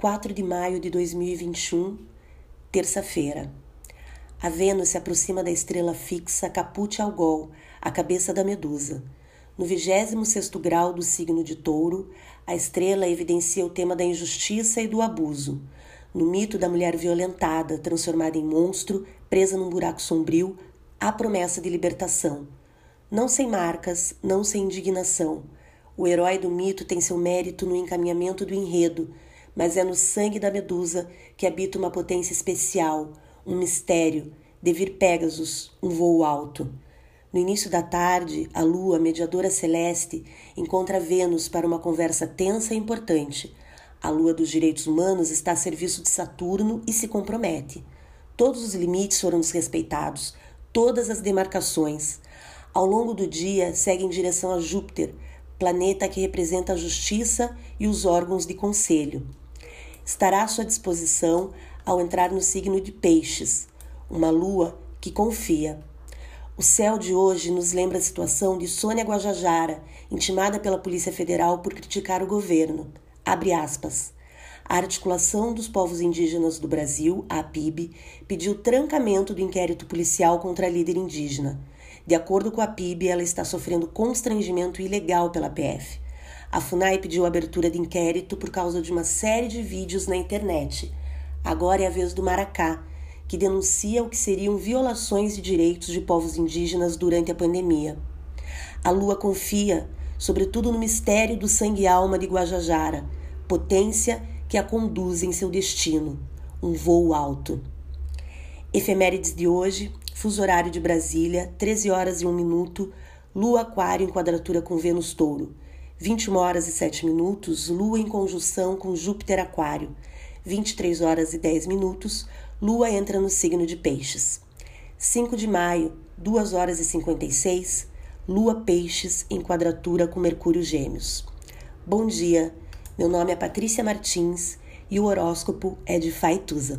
4 de maio de 2021, terça-feira. A Vênus se aproxima da estrela fixa Caput Algol, a cabeça da Medusa. No 26º grau do signo de Touro, a estrela evidencia o tema da injustiça e do abuso. No mito da mulher violentada, transformada em monstro, presa num buraco sombrio, há promessa de libertação. Não sem marcas, não sem indignação. O herói do mito tem seu mérito no encaminhamento do enredo, mas é no sangue da medusa que habita uma potência especial, um mistério, devir Pegasus, um voo alto. No início da tarde, a lua, mediadora celeste, encontra Vênus para uma conversa tensa e importante. A lua dos direitos humanos está a serviço de Saturno e se compromete. Todos os limites foram desrespeitados, todas as demarcações. Ao longo do dia, segue em direção a Júpiter, planeta que representa a justiça e os órgãos de conselho estará à sua disposição ao entrar no signo de Peixes, uma lua que confia. O céu de hoje nos lembra a situação de Sônia Guajajara, intimada pela Polícia Federal por criticar o governo. Abre aspas. A Articulação dos Povos Indígenas do Brasil, a APIB, pediu trancamento do inquérito policial contra a líder indígena. De acordo com a PIB, ela está sofrendo constrangimento ilegal pela PF. A FUNAI pediu abertura de inquérito por causa de uma série de vídeos na internet. Agora é a vez do Maracá, que denuncia o que seriam violações de direitos de povos indígenas durante a pandemia. A Lua confia, sobretudo no mistério do sangue e alma de Guajajara, potência que a conduz em seu destino, um voo alto. Efemérides de hoje, fuso horário de Brasília, 13 horas e 1 minuto, Lua Aquário em quadratura com Vênus Touro. 21 horas e 7 minutos, Lua em conjunção com Júpiter Aquário. 23 horas e 10 minutos, Lua entra no signo de Peixes. 5 de maio, 2 horas e 56, Lua Peixes em quadratura com Mercúrio Gêmeos. Bom dia, meu nome é Patrícia Martins e o horóscopo é de Faituza.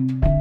Thank you.